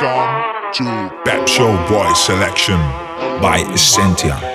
Welcome to Pep Show Boy Selection by Essentia.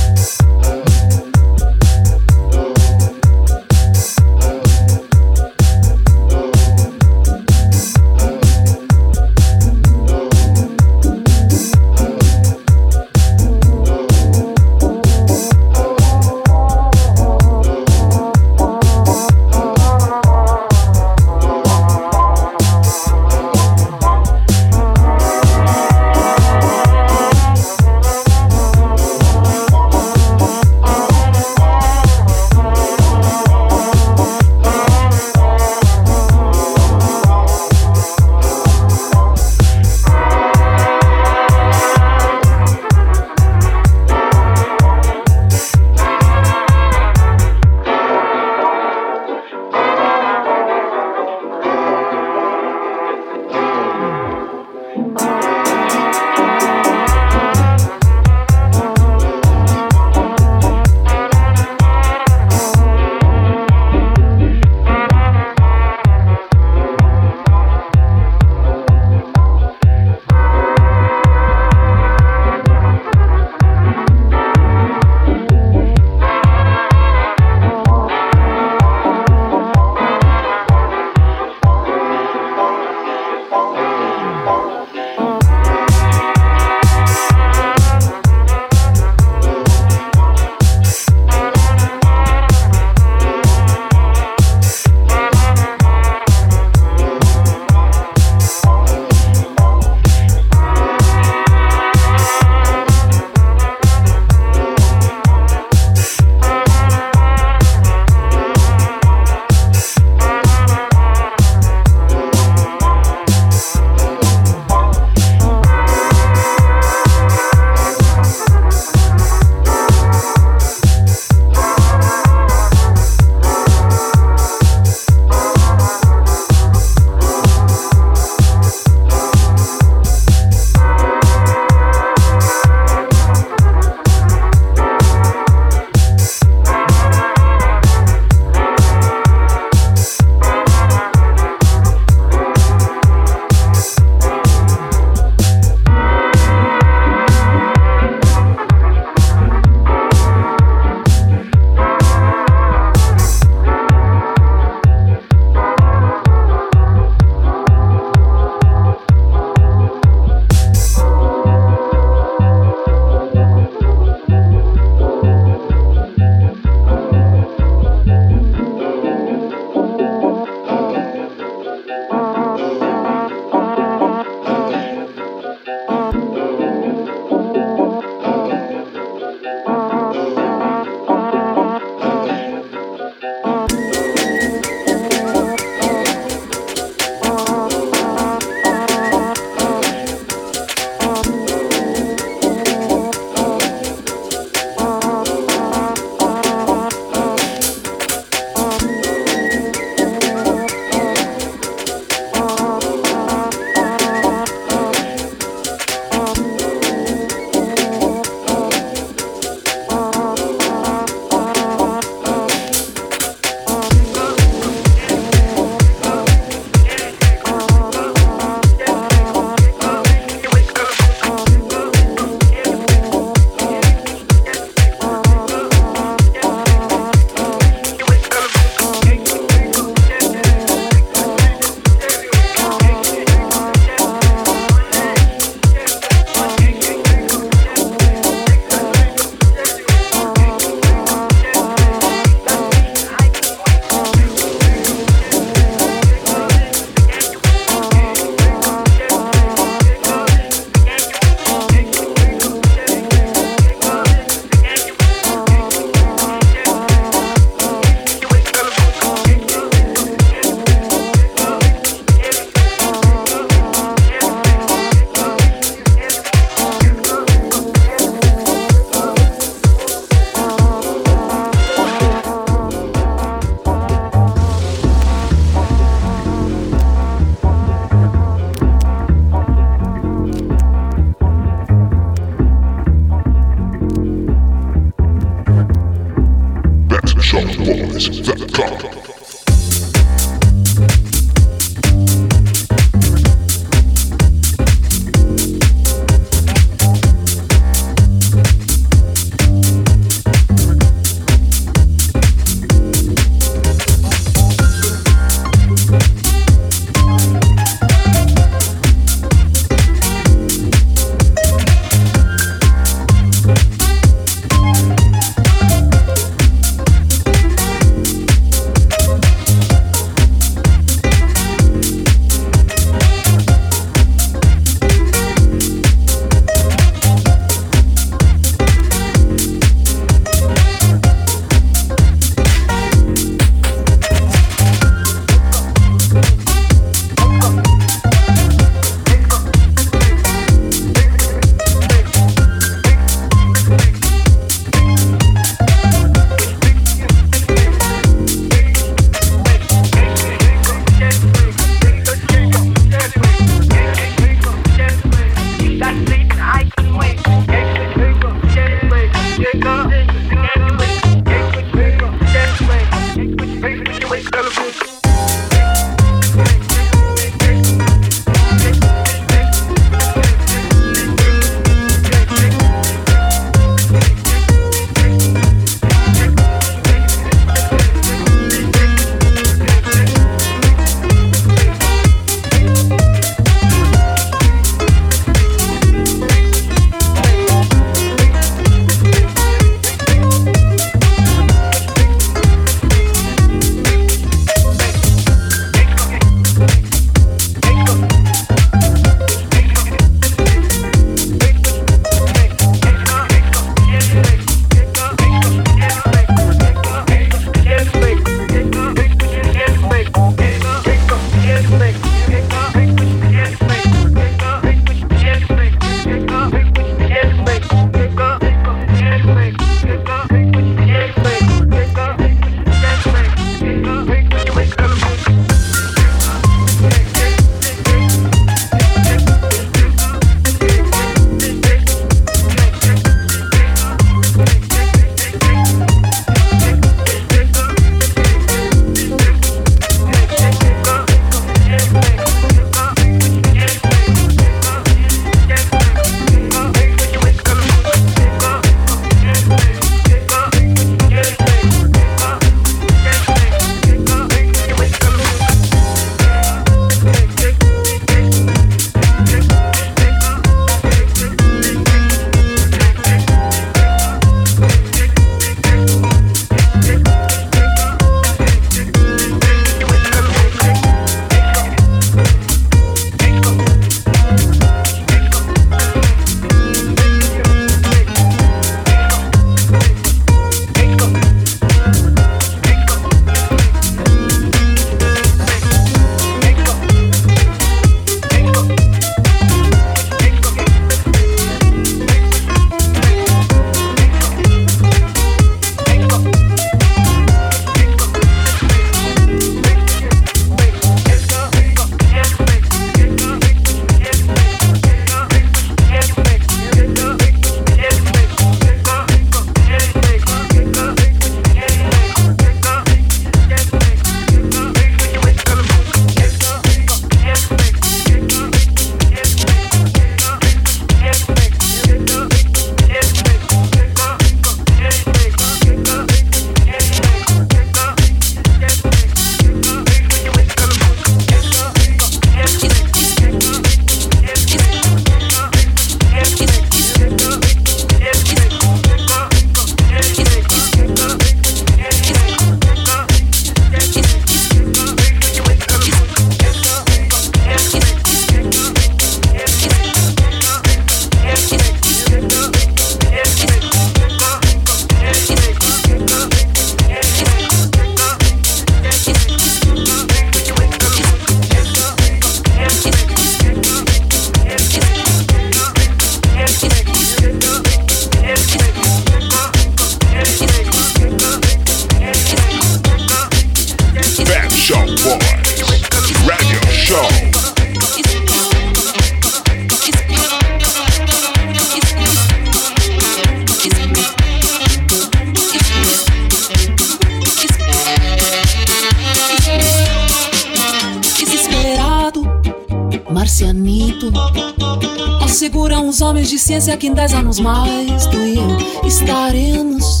Anos mais tu e eu estaremos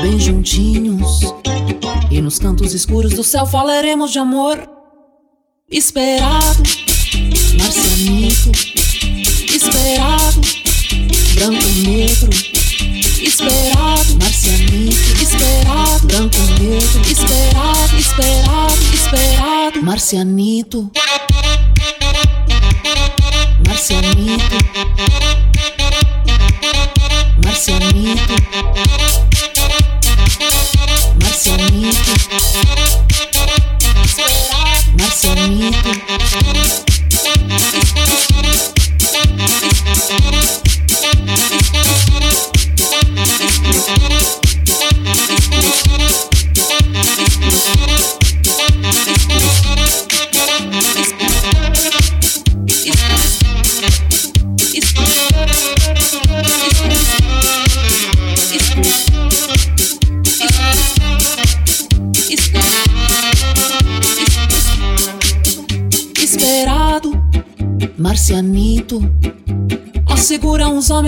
bem juntinhos. E nos cantos escuros do céu falaremos de amor.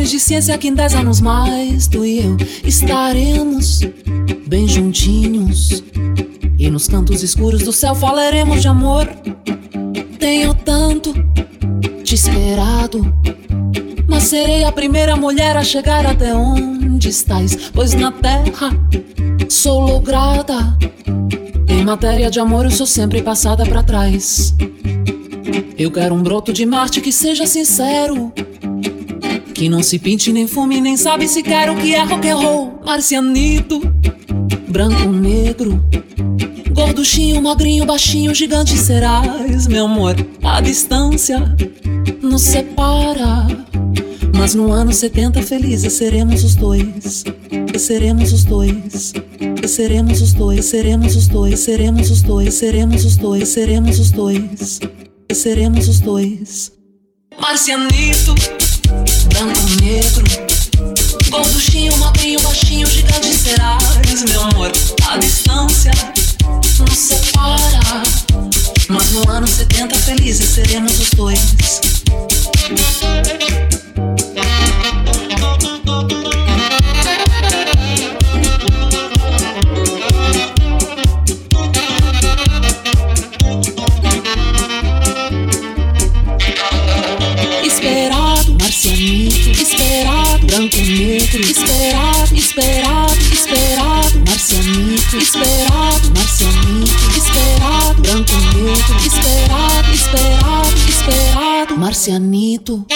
De ciência que em dez anos mais tu e eu estaremos bem juntinhos. E nos cantos escuros do céu falaremos de amor. Tenho tanto te esperado, mas serei a primeira mulher a chegar até onde estás, pois na terra sou lograda. Em matéria de amor eu sou sempre passada pra trás. Eu quero um broto de Marte que seja sincero. Que não se pinte nem fume, nem sabe se quer o que é rock and roll. Marcianito, branco, negro. Gorduchinho, magrinho, baixinho, gigante serás, meu amor. A distância nos separa. Mas no ano 70 felizes seremos os dois. E seremos os dois. E seremos os dois, seremos os dois, seremos os dois, seremos os dois, seremos os dois. Seremos os dois. Marcianito, branco, negro. Gorduchinho, magrinho, baixinho, gigante serás, meu amor. A distância nos separa. Mas no ano 70 felizes seremos os dois. muito.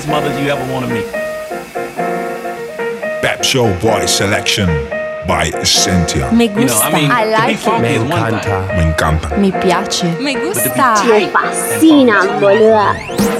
Tightest, funkiest mothers you ever want to meet. Pep Show Boys selection by Essentia. Me You know, gusta. I mean, I to be like it. funky is one thing, Me encanta. Mi piace. Me but to be gusta. tight Fascina, boluda.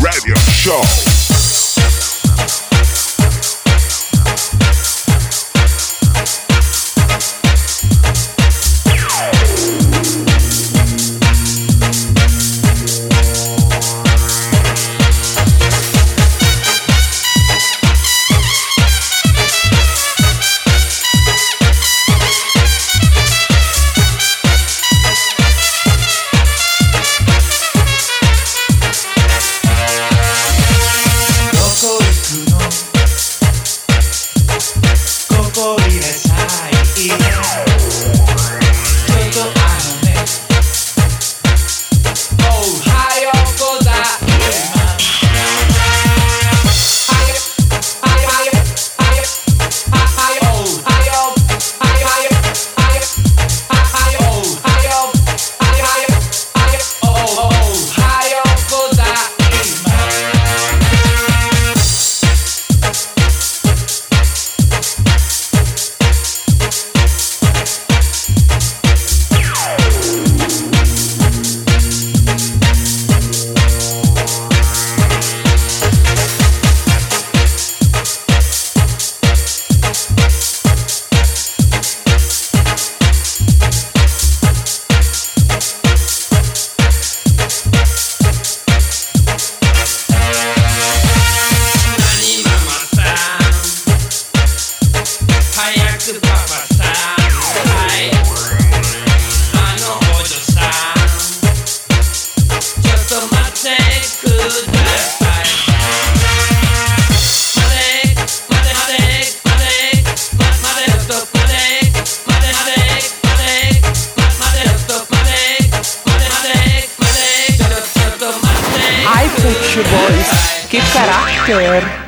Radio Show. que carácter!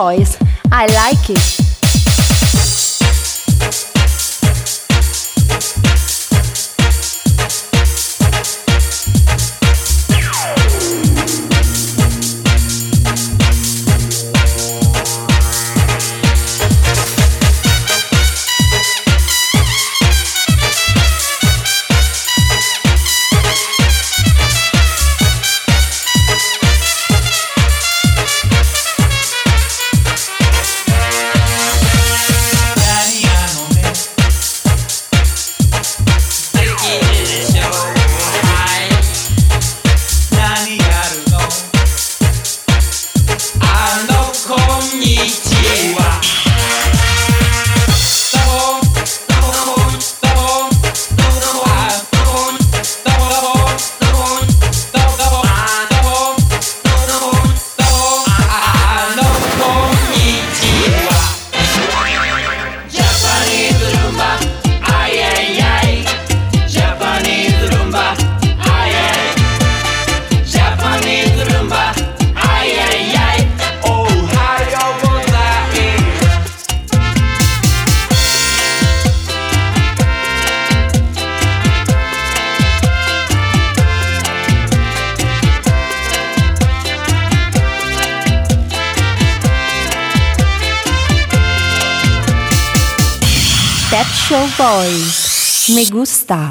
Boys. I like it. Boys. Me gusta.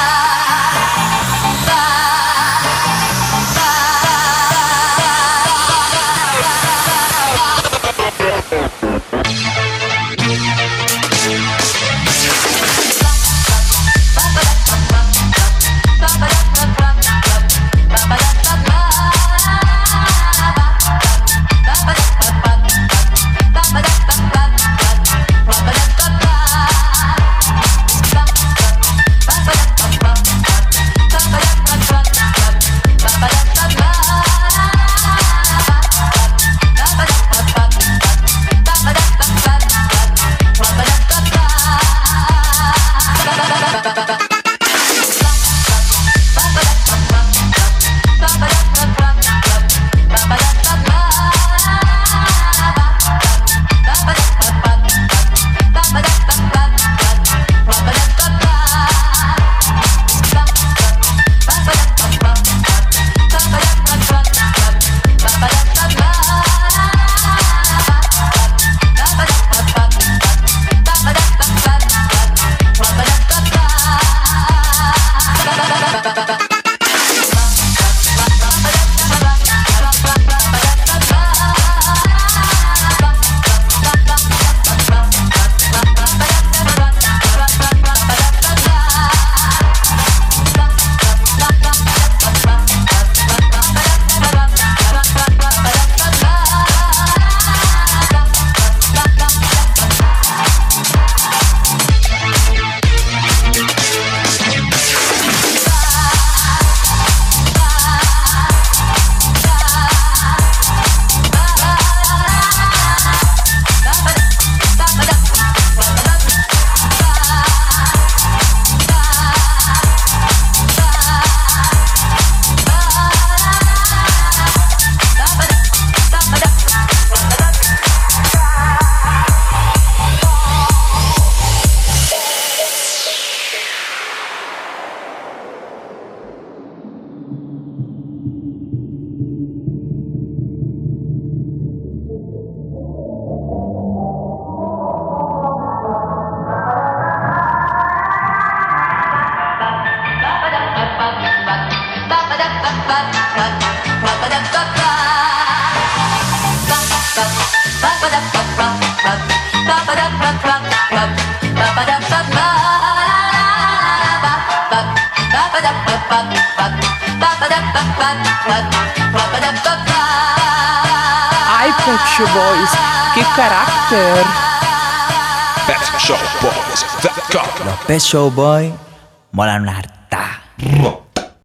Pet Show Boy molan una harta.